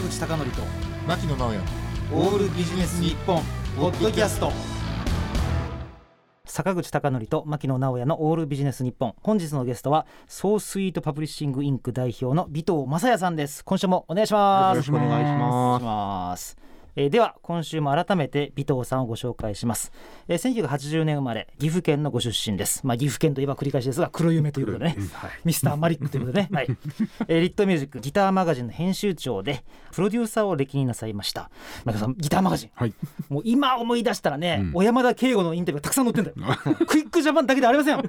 坂口孝則と牧野直哉オールビジネス日本ポッドキャスト。坂口孝則と牧野直哉のオールビジネス日本。本日のゲストはソースイートパブリッシングインク代表の尾藤正也さんです。今週もお願いします。よろしくお願いします。お願いしますえーでは今週も改めて尾藤さんをご紹介します、えー、1980年生まれ岐阜県のご出身です。まあ岐阜県といえば繰り返しですが黒夢ということでね、ミスターマリックということでね、はい。えーリットミュージックギターマガジンの編集長でプロデューサーを歴任なさいました。前田さんギターマガジン。はい。もう今思い出したらね、うん。小山田圭吾のインタビューがたくさん載ってんだよ。クイックジャパンだけではありません。はい。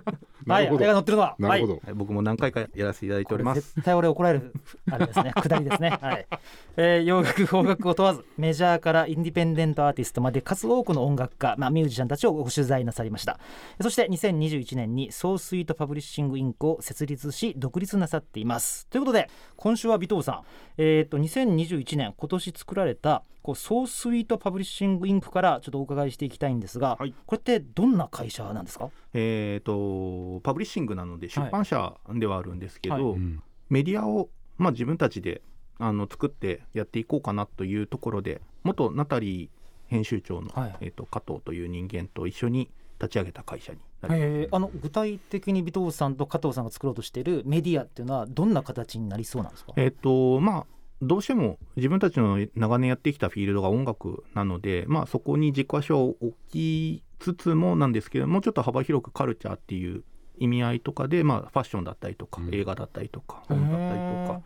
なるほど。あれが載ってるのはなるほど、はい。はい、僕も何回かやらせていただいております。絶対俺怒られる。あれですね。下りですね。はい、えー洋楽邦楽を問わずメジャーからインディペンデントアーティストまで数多くの音楽家、まあ、ミュージシャンたちをご取材なさりました。そして2021年に SOW SWEET PUBLISHING, INC を設立し独立なさっています。ということで今週は尾藤さん。えー、と2021年今年作られたこう SOW SWEET PUBLISHING, INC からちょっとお伺いしていきたいんですが、はい。これってどんな会社なんですか？えっ、とパブリッシングなので出版社ではあるんですけど、はい。うんメディアをまあ自分たちであの作ってやっていこうかなというところで元ナタリー編集長の、はい。えー、と加藤という人間と一緒に立ち上げた会社に。えーあの具体的に尾藤さんと加藤さんが作ろうとしているメディアっていうのはどんな形になりそうなんですか、えっ、とまあどうしても自分たちの長年やってきたフィールドが音楽なので、まあ、そこに軸足を置きつつもなんですけどもうちょっと幅広くカルチャーっていう意味合いとかで、まあ、ファッションだったりとか、うん。映画だったりとか本だったりとか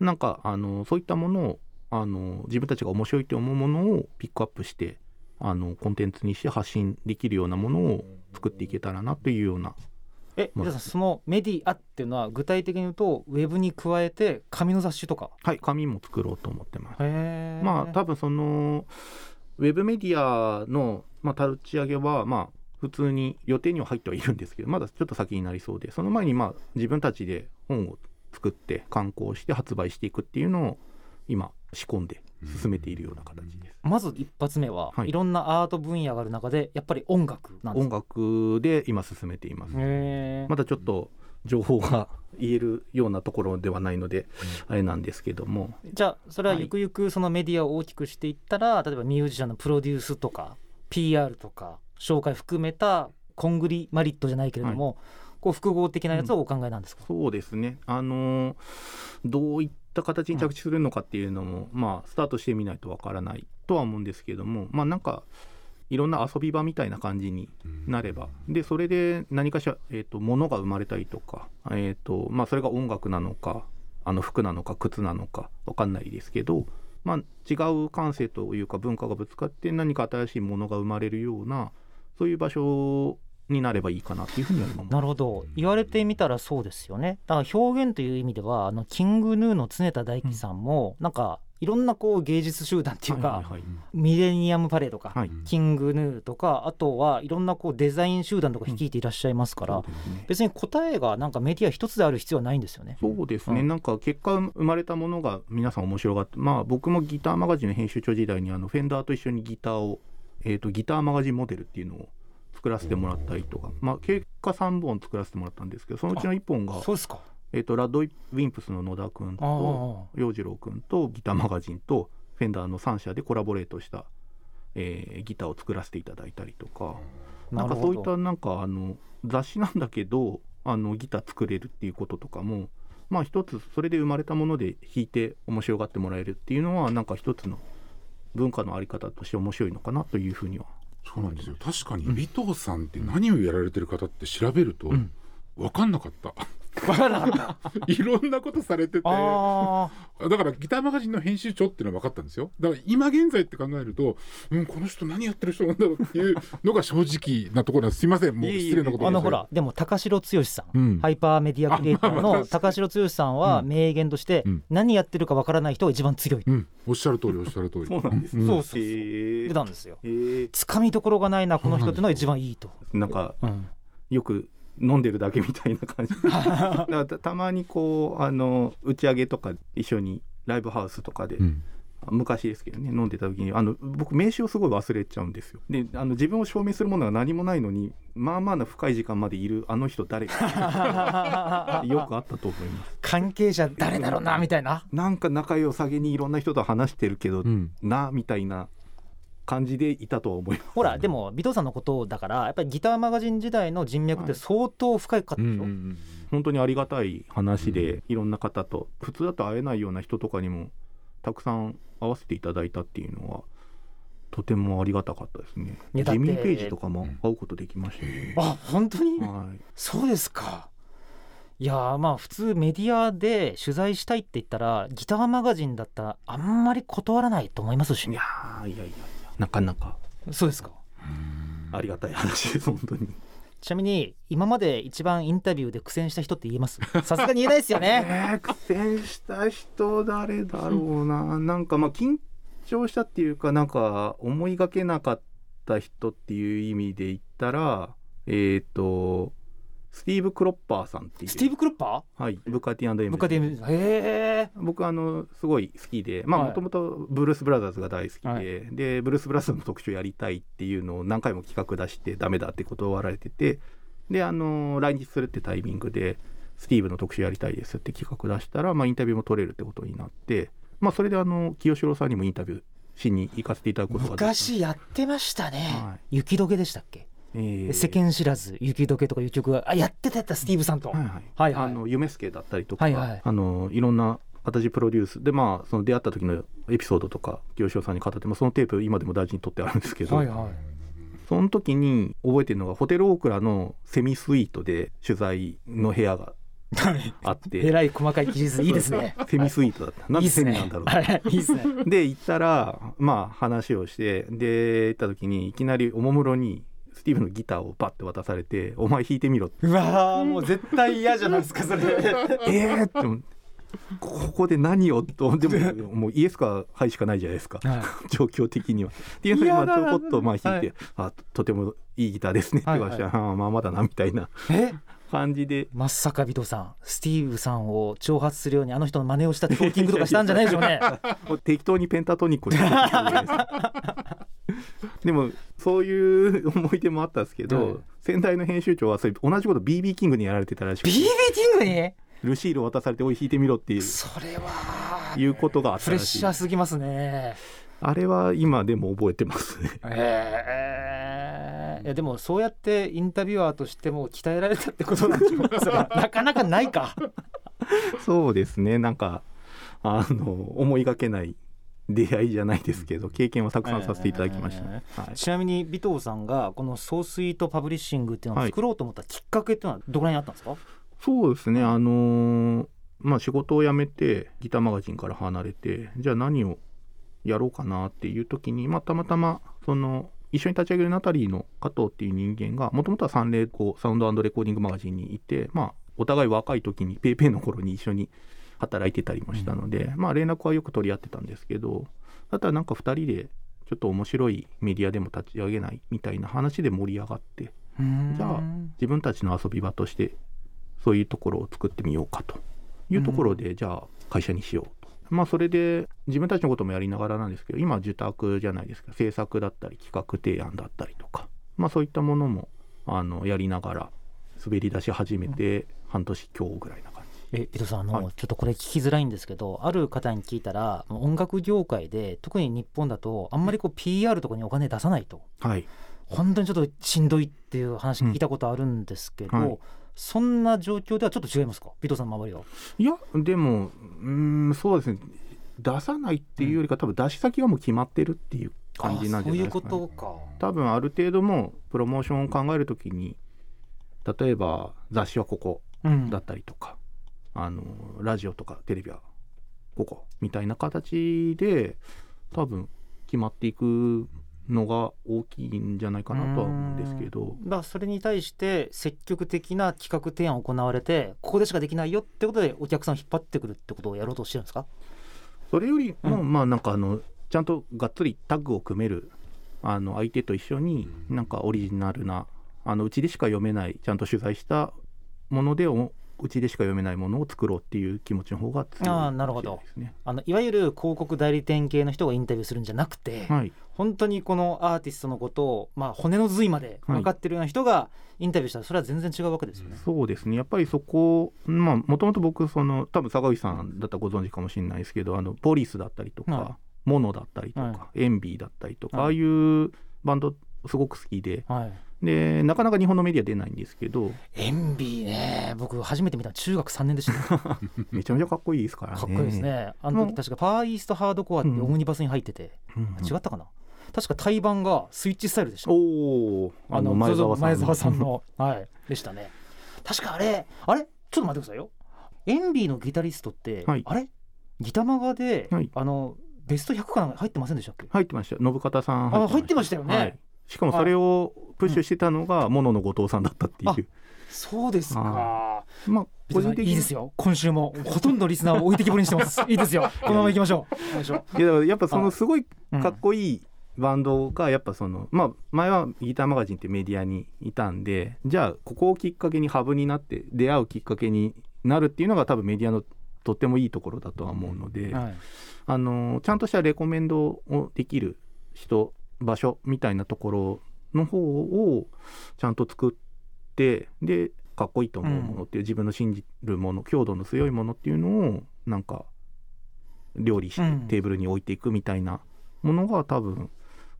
なんかあのそういったものをあの自分たちが面白いと思うものをピックアップしてあのコンテンツにして発信できるようなものを作っていけたらなというようなえまあ皆さんそのメディアっていうのは具体的に言うとウェブに加えて紙の雑誌とか？はい紙も作ろうと思ってます。まあ多分そのウェブメディアの、まあ、立ち上げはまあ普通に予定には入ってはいるんですけどまだちょっと先になりそうでその前にまあ自分たちで本を作って刊行して発売していくっていうのを今仕込んで進めているような形です。まず一発目は、はい。い、ろんなアート分野がある中でやっぱり音楽なんです音か楽で今進めています。まだちょっと情報が言えるようなところではないのであれなんですけども。じゃあそれははい。ゆくゆくそのメディアを大きくしていったら、例えばミュージシャンのプロデュースとか PR とか紹介含めたコングリマリットじゃないけれども、こう複合的なやつをお考えなんですか、そうですね、あのーどういった形に着地するのかっていうのも、まあ、スタートしてみないとわからないとは思うんですけども、まあ、なんか、いろんな遊び場みたいな感じになれば、でそれで何かしら、えー、と物が生まれたりとか、えーとまあ、それが音楽なのか、あの服なのか、靴なのか、わかんないですけど、まあ、違う感性というか文化がぶつかって何か新しいものが生まれるようなそういう場所になればいいかなっていうふうに思います。なるほど。言われてみたらそうですよね。だから表現という意味ではあのキングヌーの常田大樹さんも、なんかいろんなこう芸術集団っていうか、ミレニアムパレードか、はい。キングヌーとかあとはいろんなこうデザイン集団とか率いていらっしゃいますから、そうですね。別に答えがなんかメディア一つである必要はないんですよね。そうですね、うん。なんか結果生まれたものが皆さん面白がってまあ僕もギターマガジンの編集長時代にあのフェンダーと一緒にギターを、えー、とギターマガジンモデルっていうのを作らせてもらったりとか、まあ、結果3本作らせてもらったんですけどそのうちの1本が、そうですか。えー、とラッドウィンプスの野田君と洋次郎君とギターマガジンとフェンダーの3社でコラボレートした、えーギターを作らせていただいたりとか。なんかそういったなんかあの雑誌なんだけどあのギター作れるっていうこととかもまあ一つそれで生まれたもので弾いて面白がってもらえるっていうのはなんか一つの文化のあり方として面白いのかなというふうにはそうなんですよ。確かに尾藤さんって何をやられてる方って調べるとん。分かんなかった。いろんなことされてて。あだからギターマガジンの編集長っていうのは分かったんですよ。だから今現在って考えると、うん、この人何やってる人なんだろうっていうのが正直なところなんです。すいません。もう失礼なことあ。あのをほらでも高城剛さん、うん。ハイパーメディアクリエイターの高城剛さんはうん。名言として、うん。何やってるかわからない人が一番強い。うん、おっしゃる通りおっしゃる通り。そうなんですん。そうそうへ言ってーたんですよ。つかみどころがないなこの人っていうのが一番いいと。なんかうん。よく飲んでるだけみたいな感じ。だからたたまにこうあの打ち上げとか一緒にライブハウスとかで、うん。昔ですけどね飲んでた時にあの僕名刺をすごい忘れちゃうんですよ。であの自分を証明するものが何もないのにまあまあな深い時間までいるあの人誰か よくあったと思います。関係者誰だろうなみたいな。なんか仲良さげにいろんな人と話してるけど、うん。なみたいな感じでいたとは思います。ほらでも尾藤さんのことだからやっぱりギターマガジン時代の人脈って相当深かったでしょ、本当にありがたい話で、いろんな方と普通だと会えないような人とかにもたくさん会わせていただいたっていうのはとてもありがたかったですね。ジミー・ペイジとかも会うことできましたね、あ本当に？はい。そうですか。いやーまあ普通メディアで取材したいって言ったらギターマガジンだったらあんまり断らないと思いますしね。いやーいやいやいやなかなか。そうですか。ありがたい話です本当に。ちなみに今まで一番インタビューで苦戦した人って言えます？さすがに言えないですよね。えー苦戦した人誰だろうな。なんかまあ緊張したっていうかなんか思いがけなかった人っていう意味で言ったらえっ、とスティーブ・クロッパーさんっていう。スティーブ・クロッパはい、ブカティブカデミへえ僕あのすごい好きで。まあはい。もともとブルース・ブラザーズが大好きで、はい。でブルース・ブラザーズの特集やりたいっていうのを何回も企画出してダメだって断られてて。であの来日するってタイミングでスティーブの特集やりたいですって企画出したら、まあ、インタビューも取れるってことになって、まあ、それであの清志郎さんにもインタビューしに行かせていただくことが昔やってましたね、は雪解けでしたっけ、えー世間知らず雪解けとかいう曲があやってたやったスティーブさんと、はいはい。はいはい。あの夢助だったりとか、はいはい。あのいろんな形プロデュースでまあその出会った時のエピソードとか清志郎さんに語ってもそのテープ今でも大事に取ってあるんですけど、はいはい。その時に覚えてるのがホテルオークラのセミスイートで取材の部屋があって。えらい細かい記述いいです。ねセミスイートだった。なんでセミなんだろう。はいいいですね。で行ったらまあ話をしてで行った時にいきなりおもむろにスティーブのギターをバッて渡されて「お前弾いてみろ」って。うわーもう絶対嫌じゃないですかそれ。えーってここで何をとでももうイエスかはいしかないじゃないですか。状況的には。っていうのでまあちょこっとまあ弾いて、はい。あとてもいいギターですねって言われて、はいああまあまだなみたいな。え？感じで。まさか尾藤さんスティーブさんを挑発するようにあの人の真似をしたトーキングとかしたんじゃないでしょうね。適当にペンタトニックをして でもそういう思い出もあったんですけど、はい。先代の編集長はそれ同じこと BB キングにやられてたらしく BB てキングに？ルシールを渡されておい弾いてみろっていう。それはいうことがあっプレッたらしい。シャーすぎますね。あれは今でも覚えてます。ねえー、いやでもそうやってインタビュアーとしても鍛えられたってことなんでしょうかなかなかないか。そうですね。なんかあの思いがけない出会いじゃないですけど経験をたくさんさせていただきました。ね、はい、ちなみに尾藤さんがこの「 SOW SWEET PUBLISHING」っていうのを作ろうと思ったきっかけっていうのはどこらにあったんですか、そうですね。あのーまあ仕事を辞めてギターマガジンから離れてじゃあ何をやろうかなっていう時に、まあ、たまたまその一緒に立ち上げるナタリーの加藤っていう人間がもともとはサンレコサウンドレコーディングマガジンにいて、まあ、お互い若い時にペイペイの頃に一緒に働いてたりもしたので、まあ連絡はよく取り合ってたんですけどだったらなんか2人でちょっと面白いメディアでも立ち上げないみたいな話で盛り上がってじゃあ自分たちの遊び場としてそういうところを作ってみようかというところで、じゃあ会社にしようと。まあそれで自分たちのこともやりながらなんですけど今は受託じゃないですか。制作だったり企画提案だったりとか。まあそういったものもあのやりながら滑り出し始めて半年強ぐらいな。え尾藤さんあの、はい。ちょっとこれ聞きづらいんですけどある方に聞いたら音楽業界で特に日本だとあんまりこう PR とかにお金出さないと。はい。本当にちょっとしんどいっていう話聞いたことあるんですけど、うんはい。そんな状況ではちょっと違いますか？尾藤さんの周りは。いやでもうーんそうですね。出さないっていうよりか多分出し先はもう決まってるっていう感じなんじゃないですか、ね、あそういうことか。多分ある程度もうプロモーションを考えるときに例えば雑誌はここうん。だったりとか、あのラジオとかテレビはここみたいな形で多分決まっていくのが大きいんじゃないかなとは思うんですけど。だそれに対して積極的な企画提案を行われてここでしかできないよってことでお客さんを引っ張ってくるってことをやろうとしてるんですか？それよりも、うまあなんかあのちゃんとがっつりタッグを組めるあの相手と一緒になんかオリジナルなあのうちでしか読めないちゃんと取材したものでおうちでしか読めないものを作ろうっていう気持ちの方が強いあーなるほど。あのいわゆる広告代理店系の人がインタビューするんじゃなくて、はい、本当にこのアーティストのことを、まあ、骨の髄まで分かってるような人がインタビューしたらそれは全然違うわけですよね。そうですね。やっぱりそこまあもともと僕その多分坂口さんだったらご存知かもしれないですけどあのポリスだったりとか、はモノだったりとか、はエンビーだったりとか、はい。ああいうバンドすごく好きではい、でなかなか日本のメディア出ないんですけど。エンビーね。僕初めて見たの中学3年でした、か めちゃめちゃかっこいいですからね。っこいいですね。あの時確かファーイーストハードコアってオムニバスに入ってて、うん。違ったかな？確か対バンがスイッチスタイルでした。おおあの前澤さんの。はい。でしたね。確かあれあれ？ちょっと待ってくださいよ。エンビーのギタリストって、はい。あれ？ギタマガで、はい。あのベスト100かなんか入ってませんでしたっけ？入ってました。信方さんあ入ってましたよね。はいしかもそれをプッシュしてたのがモノの後藤さんだったっていう、そうですか。はまあ個人的にいいですよ。今週もほとんどリスナーを置いてきぼりにしてます。いいですよ。このまま行きましょう。い。ややっぱそのすごいうんかっこいいバンドがやっぱその、まあ前はギターマガジンってメディアにいたんでじゃあここをきっかけにハブになって出会うきっかけになるっていうのが多分メディアのとってもいいところだとは思うので、はい。あのちゃんとしたレコメンドをできる人場所みたいなところの方をちゃんと作ってでかっこいいと思うものっていう、自分の信じるもの強度の強いものっていうのをなんか料理してうん。テーブルに置いていくみたいなものが多分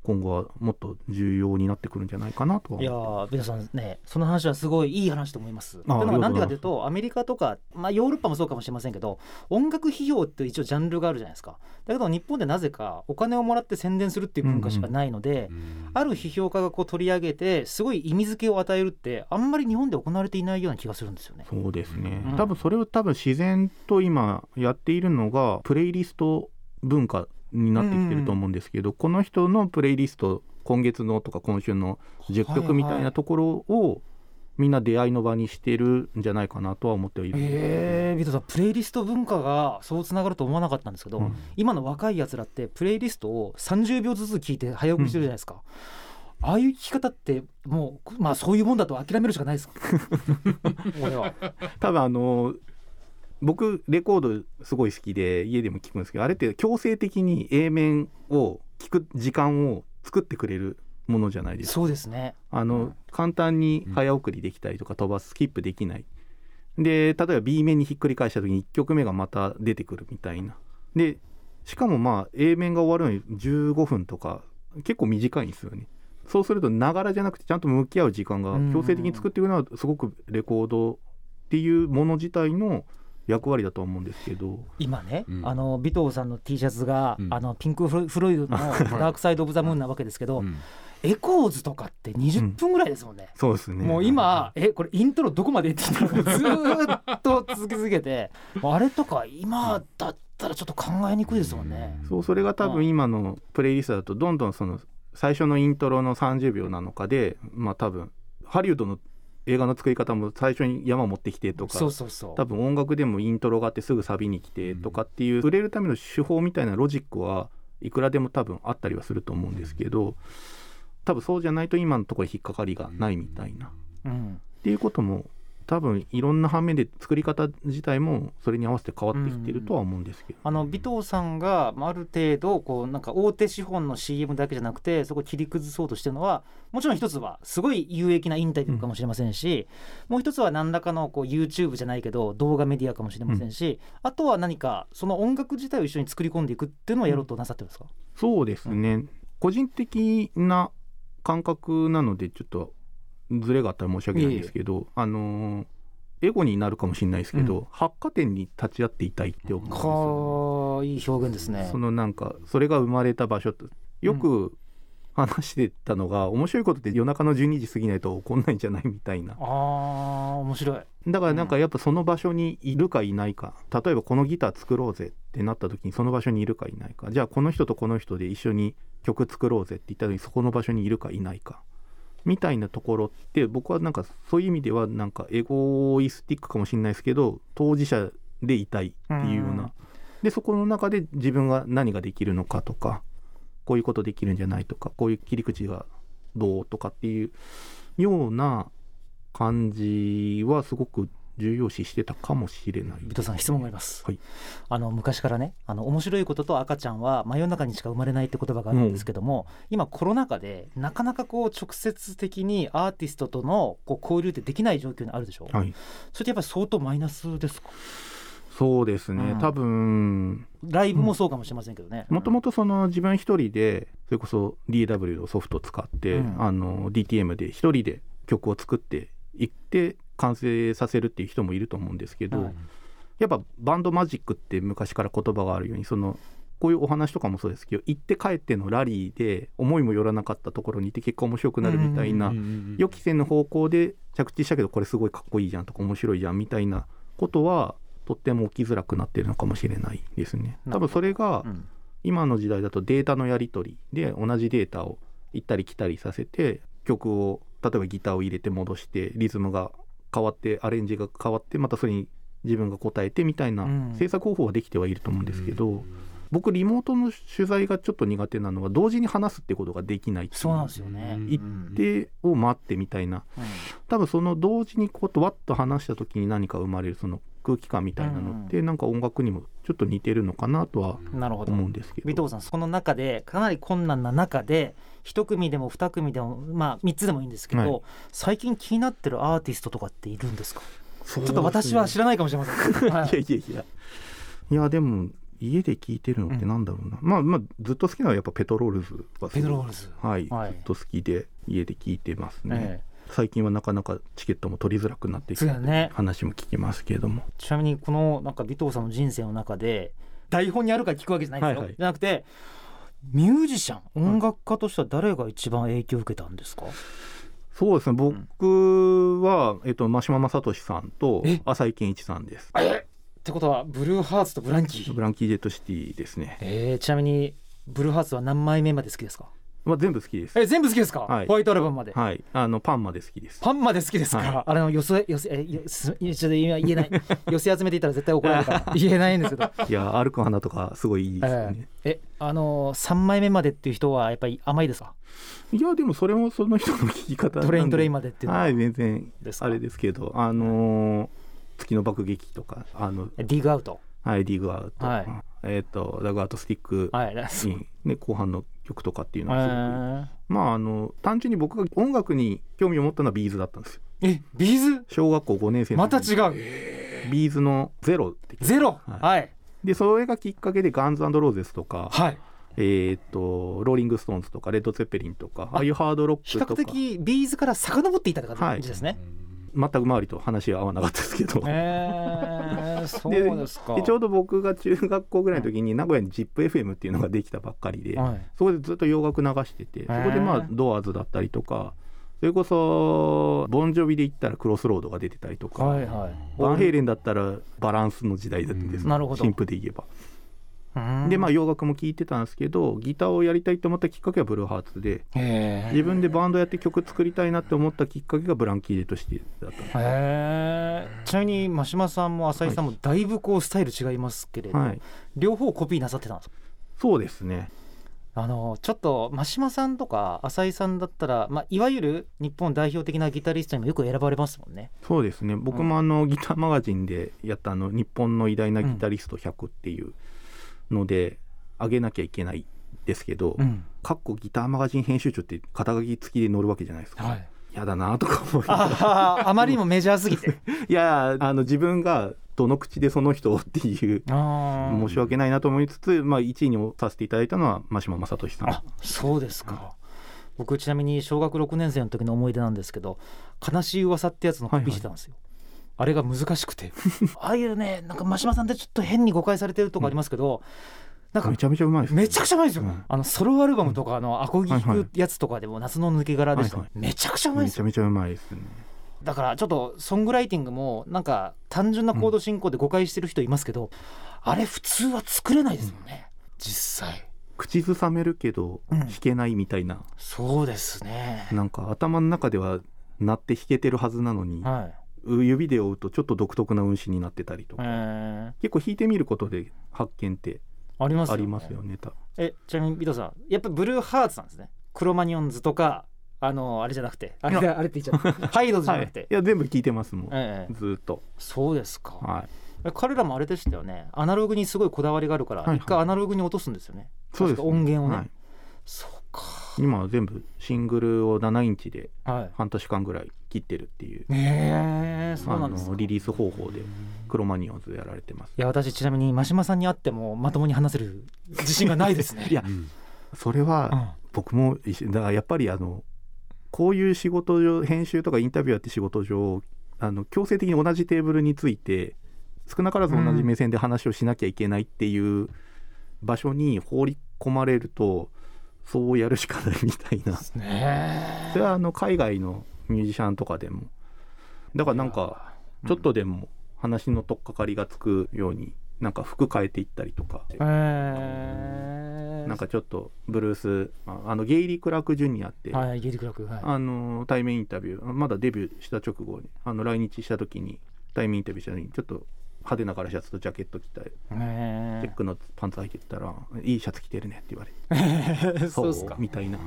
今後はもっと重要になってくるんじゃないかなとはいやー皆さんねその話はすごいいい話と思います。あのはなんでかというとアメリカとか、まあ、ヨーロッパもそうかもしれませんけど音楽費用って一応ジャンルがあるじゃないですか。だけど日本でなぜかお金をもらって宣伝するっていう文化しかないので、ある批評家がこう取り上げてすごい意味付けを与えるってあんまり日本で行われていないような気がするんですよね。そうですね、うん多分それを多分自然と今やっているのがプレイリスト文化になってきてると思うんですけど、この人のプレイリスト今月のとか今週の10曲みたいなところをみんな出会いの場にしてるんじゃないかなとは思ってはいるえー、ビトさんプレイリスト文化がそうつながると思わなかったんですけど、うん。今の若いやつらってプレイリストを30秒ずつ聞いて早送りしてるじゃないですか、ああいう聞き方ってもうまあそういうもんだと諦めるしかないですか？俺は。多分あの僕レコードすごい好きで家でも聞くんですけどあれって強制的に A 面を聞く時間を作ってくれるものじゃないですか。そうですね。あの、うん。簡単に早送りできたりとか飛ばすスキップできない。で例えば B 面にひっくり返した時に1曲目がまた出てくるみたいな。でしかもまあ A 面が終わるのに15分とか結構短いんですよね。そうするとながらじゃなくてちゃんと向き合う時間が強制的に作っていくのはすごくレコードっていうもの自体の役割だとは思うんですけど。今ね、うん。あの尾藤さんの T シャツが、うん。あのピンク・フロイドの 「ダークサイド・オブ・ザ・ムーン」なわけですけど、うん。エコーズとかって20分ぐらいですもんね、そうですね。もう今えこれイントロどこまで言ってたのかずーっと続け続けて あれとか今だったらちょっと考えにくいですもんね。そうそれが多分今のプレイリストだとどんどんその最初のイントロの30秒なのかでまあ多分ハリウッドの映画の作り方も最初に山持ってきてとかそうそうそう。多分音楽でもイントロがあってすぐサビに来てとかっていう売れるための手法みたいなロジックはいくらでも多分あったりはすると思うんですけど多分そうじゃないと今のところ引っかかりがないみたいな。うん。っていうことも多分いろんな反面で作り方自体もそれに合わせて変わってきてるとは思うんですけど、あの尾藤さんがまあある程度こうなんか大手資本の CM だけじゃなくてそこを切り崩そうとしてるのはもちろん一つはすごい有益なインタビューかもしれませんし、もう一つは何らかのこう YouTube じゃないけど動画メディアかもしれませんし、あとは何かその音楽自体を一緒に作り込んでいくっていうのをやろうとなさってるんですか、そうですね、個人的な感覚なのでちょっとズレがあったら申し訳ないんですけどあのーエゴになるかもしれないですけど、う発火点に立ち会っていたいって思うんですよ。はあいい表現ですね。そ。のなんかそれが生まれた場所とよく話してたのが、面白いことって夜中の12時過ぎないと起こんないんじゃないみたいな。あー面白い。だからなんかやっぱその場所にいるかいないか。例えばこのギター作ろうぜってなった時にその場所にいるかいないか。じゃあこの人とこの人で一緒に曲作ろうぜって言った時にそこの場所にいるかいないかみたいなところって僕はなんかそういう意味ではなんかエゴイスティックかもしれないですけど当事者でいたいっていうよううん。なでそこの中で自分が何ができるのかとかこういうことできるんじゃないとかこういう切り口がどうとかっていうような感じはすごく重要視してたかもしれない。ビトさん質問があります、はい。あの昔からねあの面白いことと赤ちゃんは真夜中にしか生まれないって言葉があるんですけども、今コロナ禍でなかなかこう直接的にアーティストとのこう交流ってできない状況にあるでしょ、はい。それってやっぱり相当マイナスですか？そうですね、うん。多分ライブもそうかもしれませんけどね、もともとその自分一人でそれこそ DW のソフトを使って、うん。あの DTM で一人で曲を作っていって完成させるっていう人もいると思うんですけど、はい。やっぱバンドマジックって昔から言葉があるようにそのこういうお話とかもそうですけど行って帰ってのラリーで思いもよらなかったところにいて結果面白くなるみたいな、予期せぬ方向で着地したけどこれすごいかっこいいじゃんとか面白いじゃんみたいなことはとっても起きづらくなってるのかもしれないですね。多分それがうん。今の時代だとデータのやり取りで同じデータを行ったり来たりさせて曲を例えばギターを入れて戻してリズムが変わってアレンジが変わってまたそれに自分が答えてみたいなうん。制作方法はできてはいると思うんですけど、僕リモートの取材がちょっと苦手なのは同時に話すってことができないっていうそうなんですよね。うん行ってを待ってみたいな。うん。多分その同時にこうわっと話した時に何か生まれるその空気感みたいなのってなんか音楽にもちょっと似てるのかなとはなるほど。思うんですけど。尾藤さんその中でかなり困難な中で一組でも二組でもまあ三つでもいいんですけど、はい。最近気になってるアーティストとかっているんですか？ちょちょっと私は知らないかもしれません、はい。いやいやいや。いやでも家で聴いてるのってなんだろうな、まあまあずっと好きなのはやっぱペトロールズはペトロールズ、はい、はい。ずっと好きで家で聴いてますね、え最近はなかなかチケットも取りづらくなってえきてそうだね。話も聞きますけれども。ちなみにこのなんか尾藤さんの人生の中で台本にあるから聞くわけじゃないんですよ、はいはい。じゃなくてミュージシャン音楽家としては誰が一番影響を受けたんですか、そうですね。僕は、えっと、真島正俊さんとえ？浅井健一さんです。ってことはブルーハーツとブランキー、ブランキー・ジェットシティですね、えー、ちなみにブルーハーツは何枚目まで好きですか？まあ、全部好きです。え全部好きですか、はい。ホワイトアルバムまで、はい。あのパンまで好きです。パンまで好きですか、はい。あれの寄せ寄せえよすいやちょっと今言えない。寄せ集めていたら絶対怒られるから。言えないんですけど。いや歩く花とかすごいいいですよね、えあのー、3枚目までっていう人はやっぱり甘いですか？いやでもそれもその人の聞き方なんで。トレイントレインまでっていうのは、はい全然ですか？あれですけどあのー月の爆撃とかあのディグアウト。はいディグアウト、はい。えっ、とダグアウトスティックはい、に、ね、後半の曲とかっていうのえはすごく、ー。まああの単純に僕が音楽に興味を持ったのはビーズだったんですよ。えビーズ？小学校5年生のまた違う？ビーズの「ゼロゼロ？はい。はい。でそれがきっかけでガンズローゼスとか、はい。えっ、とローリング・ストーンズとかレッド・ツェッペリンとかああいうハードロッ比較クとか。的 B'z から遡っていたって感じですね、全く周りと話は合わなかったですけど、えー、そうでですか。でちょうど僕が中学校ぐらいの時に名古屋に ZIPFM っていうのができたばっかりで、はい。そこでずっと洋楽流しててそこでまあドアーズだったりとかそれこそボンジョビで言ったら Cross Road が出てたりとか、はいはい。バンヘイレンだったら Balance の時代だったんです、うん。なるほど。新譜で言えば。うん。でまあ洋楽も聴いてたんですけどギターをやりたいと思ったきっかけはブルーハーツで自分でバンドやって曲作りたいなって思ったきっかけがブランキー・デとしてだった。ちなみに真島さんも浅井さんもだいぶこうスタイル違いますけれど、はい。両方コピーなさってたんですか？そうですね。あのちょっと真島さんとか浅井さんだったら、まあ、いわゆる日本代表的なギタリストにもよく選ばれますもんね。そうですね。僕もあのギターマガジンでやったあの日本の偉大なギタリスト100っていうので上げなきゃいけないですけど、ん。かっこギターマガジン編集長って肩書き付きで載るわけじゃないですか、はい、やだなとか思いああまりにもメジャーすぎて。いやあの自分がどの口でその人をっていう申し訳ないなと思いつつ、まあ、1位にもさせていただいたのは真島正俊さん。あそうですか。僕ちなみに小学6年生の時の思い出なんですけど「悲しい噂」ってやつのコピーしてたんですよ。あれが難しくて。ああいうねなんか真島さんってちょっと変に誤解されてるとこありますけど、なんかめちゃめちゃうまいですめちゃくちゃうまいですよ、うん。あのソロアルバムとかのアコギ弾くやつとかでも夏の抜け殻でした、はいはい。めちゃくちゃうまいですよ。めちゃめちゃうまいですね。だからちょっとソングライティングもなんか単純なコード進行で誤解してる人いますけど、あれ普通は作れないですもんね、実際。口ずさめるけどうん。弾けないみたいな、そうですね。なんか頭の中では鳴って弾けてるはずなのに、はい、指で追うとちょっと独特な運指になってたりとえか、ー、結構弾いてみることで発見ってありますよ、ね、ありますよね多分。えちなみにビトさんやっぱブルーハーツなんですね。クロマニオンズとかあのあれじゃなくて。あれあれって言っちゃった。ハイドじゃはないくて、い。や全部聞いてますもん、ええ。ずーっと。そうですか、はい。え彼らもあれでしたよね。アナログにすごいこだわりがあるから、はいはい。一回アナログに落とすんですよね。そうです確か音源をね、はい。そうか。今は全部シングルを7インチではい。半年間ぐらい切ってるっていう。ねえそうなんリリース方法でクロマニオンズやられてます。いや私ちなみに真島さんに会ってもまともに話せる自信がないですね。いやうんそれは僕もだからやっぱりあのこういう仕事上編集とかインタビュアーって仕事上あの強制的に同じテーブルについて少なからず同じ目線で話をしなきゃいけないっていう場所に放り込まれるとそうやるしかないみたいな。うんね。それはあの海外のミュージシャンとかでも。だからなんかちょっとでも話の取っかかりがつくようになんか服変えていったりとか。えなんかちょっとブルースああのゲイリー・クラーク・ジュニアって、はいゲリクラクはい。あの対面インタビューまだデビューした直後にあの来日した時に対面インタビューした時にちょっと派手なガラシャツとジャケット着たチェッねクのパンツ履いてったら「いいシャツ着てるね」って言われて。え そうですか。みたいな。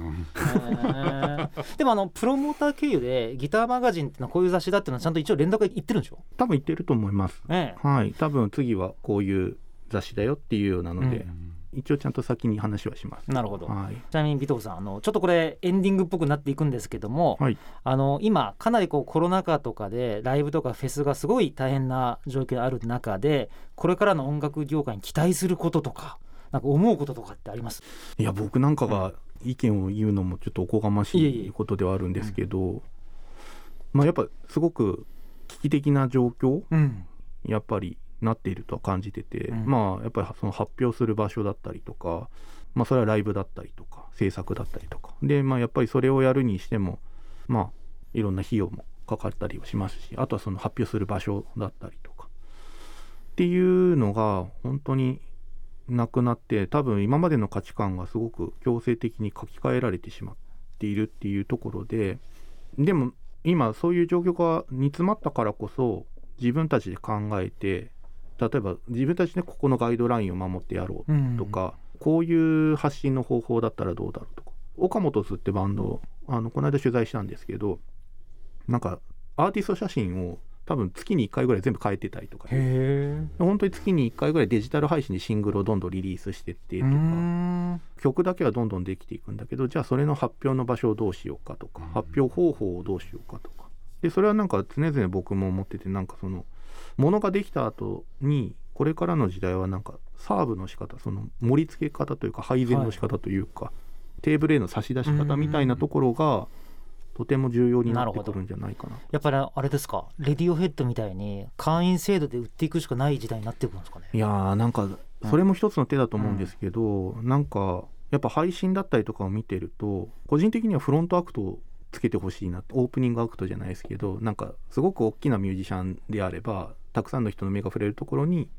でもあのプロモーター経由でギターマガジンっていうのはこういう雑誌だっていうのはちゃんと一応連絡がいってるんでしょ？多分言ってると思います。ええ。はい。多分次はこういう雑誌だよっていうようなので、う一応ちゃんと先に話はします。なるほど。はい。ちなみに尾藤さんあのちょっとこれエンディングっぽくなっていくんですけども、はい。あの今かなりこうコロナ禍とかでライブとかフェスがすごい大変な状況がある中でこれからの音楽業界に期待することとかなんか思うこととかってあります？いや僕なんかが意見を言うのもちょっとおこがましいことではあるんですけど、まあやっぱすごく危機的な状況うん。やっぱりなっているとは感じてて、うん。まあやっぱりその発表する場所だったりとか、まあ、それはライブだったりとか制作だったりとか。でまあやっぱりそれをやるにしてもまあいろんな費用もかかったりはしますしあとはその発表する場所だったりとか。っていうのが本当になくなって多分今までの価値観がすごく強制的に書き換えられてしまっているっていうところででも今そういう状況が煮詰まったからこそ自分たちで考えて例えば自分たちでここのガイドラインを守ってやろうとか、こういう発信の方法だったらどうだろうとか。岡本スってバンドあのこの間取材したんですけどなんかアーティスト写真を多分月に1回ぐらい全部変えてたりとか本当に月に1回ぐらいデジタル配信でシングルをどんどんリリースしてってとうかん。曲だけはどんどんできていくんだけどじゃあそれの発表の場所をどうしようかとか発表方法をどうしようかとかでそれはなんか常々僕も思っててなんかそのものができた後にこれからの時代はなんかサーブの仕方その盛り付け方というか配膳の仕方というか、テーブルへの差し出し方みたいなところがとても重要になってくるんじゃないかな。やっぱりあれですか？レディオヘッドみたいに会員制度で売っていくしかない時代になってくるんですかね？いやーなんかそれも一つの手だと思うんですけど、なんかやっぱ配信だったりとかを見てると個人的にはフロントアクトをつけてほしいなってオープニングアクトじゃないですけどなんかすごく大きなミュージシャンであればたくさんの人の目が触れるところに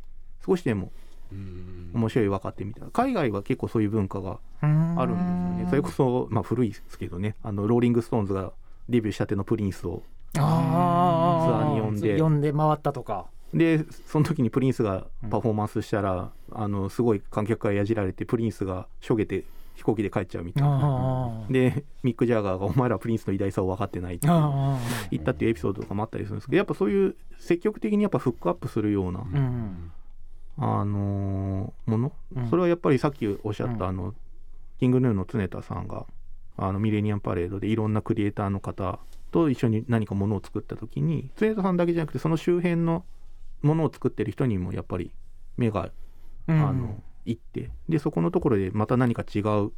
少しでもうん。面白い若手みたいな海外は結構そういう文化がああるんですよね。それこそ、まあ、古いですけどねあのローリング・ストーンズがデビューしたてのプリンスをあツアーに呼んで。呼んで回ったとか。でその時にプリンスがパフォーマンスしたら、あのすごい観客からやじられてプリンスがしょげて飛行機で帰っちゃうみたいな。あでミック・ジャガーが「お前らプリンスの偉大さを分かってない」ってあ言ったっていうエピソードとかもあったりするんですけどやっぱそういう積極的にやっぱフックアップするような、うん。あのーもの、うん。それはやっぱりさっきおっしゃった、うん。あのキングヌーの常田さんがあのミレニアムパレードでいろんなクリエイターの方と一緒に何かものを作った時に常田さんだけじゃなくてその周辺のものを作ってる人にもやっぱり目がうん。あの行ってでそこのところでまた何か違う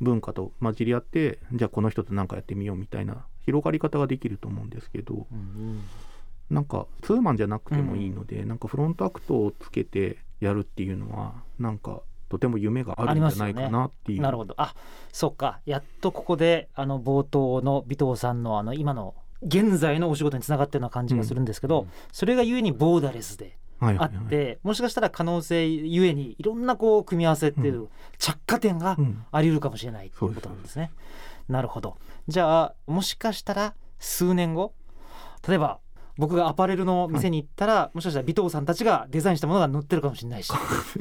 文化と混じり合ってじゃあこの人と何かやってみようみたいな広がり方ができると思うんですけどうんなんかツーマンじゃなくてもいいので、なんかフロントアクトをつけてやるっていうのはなんかとても夢があるんじゃないかなっていう。なるほど。あそっか。やっとここであの冒頭の尾藤さんのあの今の現在のお仕事につながってるような感じがするんですけど、うんそれがゆえにボーダレスであはいはいはい。って、もしかしたら可能性ゆえにいろんなこう組み合わせっていう着火点がうん。あり得るかもしれないということなんですね。なるほど。じゃあもしかしたら数年後例えば僕がアパレルの店に行ったら、もしかしたら尾藤さんたちがデザインしたものが載ってるかもしれないし、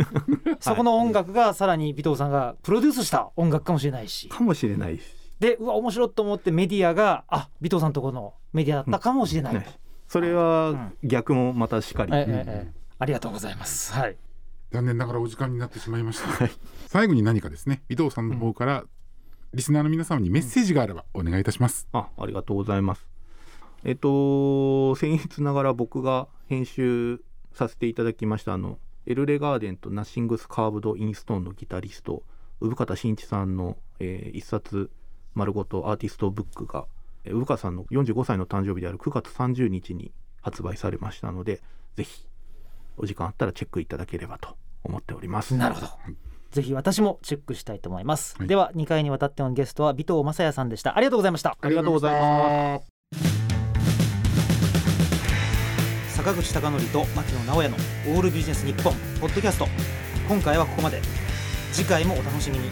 そこの音楽がさらに尾藤さんがプロデュースした音楽かもしれないし、かもしれないし。でうわ面白いと思ってメディアがあ尾藤さんとこのメディアだったかもしれない、ねそれは逆もまたしかり、ええええありがとうございます。はい。残念ながらお時間になってしまいました、最後に何かですね。尾藤さんの方からリスナーの皆様にメッセージがあればお願いいたします、あありがとうございます。えっと、僭越ながら僕が編集させていただきました、あの、エルレガーデンとナッシングス・カーブド・インストーンのギタリスト、産方慎一さんの、えー一冊丸ごとアーティストブックが、えー産方さんの45歳の誕生日である9月30日に発売されましたので、ぜひお時間あったらチェックいただければと思っております。なるほど。ぜひ私もチェックしたいと思います、はい。では2回にわたってのゲストは尾藤正也さんでした。ありがとうございました。ありがとうございます。坂口孝則と牧野直哉のオールビジネス日本ポッドキャスト。今回はここまで。次回もお楽しみに